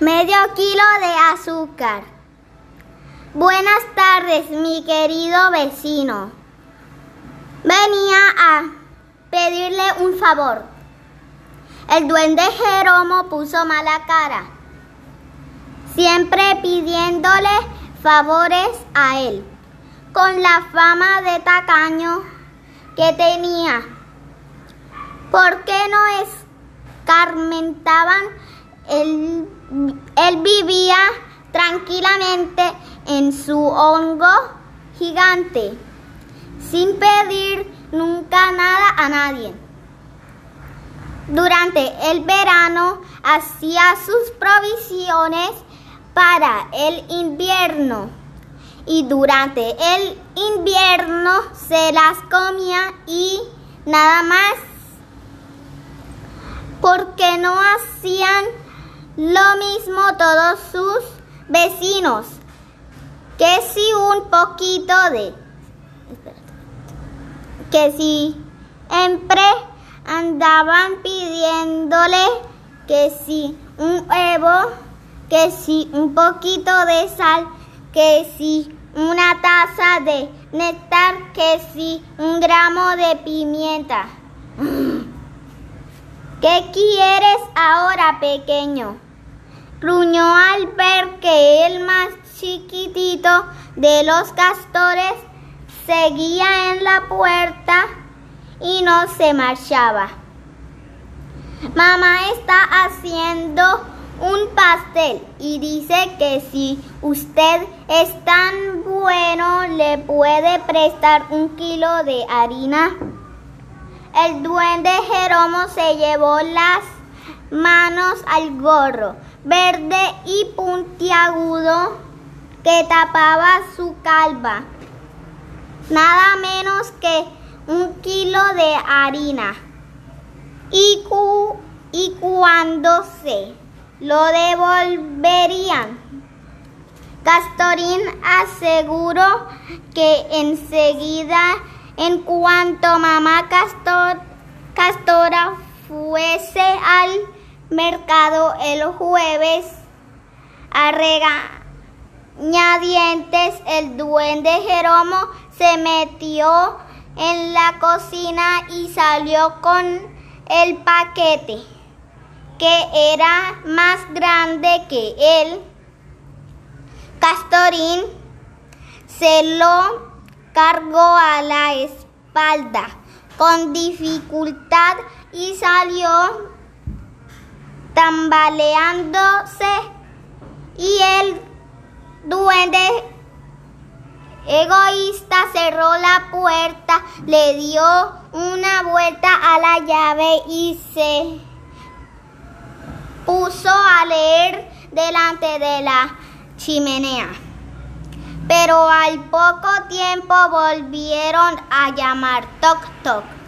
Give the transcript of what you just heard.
Medio kilo de azúcar. Buenas tardes, mi querido vecino. Venía a pedirle un favor. El duende Jeromo puso mala cara, siempre pidiéndole favores a él, con la fama de tacaño que tenía. ¿Por qué no escarmentaban el él vivía tranquilamente en su hongo gigante, sin pedir nunca nada a nadie. Durante el verano hacía sus provisiones para el invierno y durante el invierno se las comía y nada más. Porque no hacían lo mismo todos sus vecinos, que si un poquito de... Que si siempre andaban pidiéndole que si un huevo, que si un poquito de sal, que si una taza de néctar, que si un gramo de pimienta. ¿Qué quieres ahora, pequeño? Gruñó al ver que el más chiquitito de los castores seguía en la puerta y no se marchaba. Mamá está haciendo un pastel y dice que si usted es tan bueno le puede prestar un kilo de harina. El duende Jeromo se llevó las manos al gorro verde y puntiagudo que tapaba su calva. Nada menos que un kilo de harina. Y, y cuando se lo devolverían, Castorín aseguró que enseguida, en cuanto mamá Castor, Castora mercado el jueves a regañadientes el duende Jeromo se metió en la cocina y salió con el paquete que era más grande que él. Castorín se lo cargó a la espalda con dificultad y salió tambaleándose y el duende egoísta cerró la puerta, le dio una vuelta a la llave y se puso a leer delante de la chimenea. Pero al poco tiempo volvieron a llamar toc toc.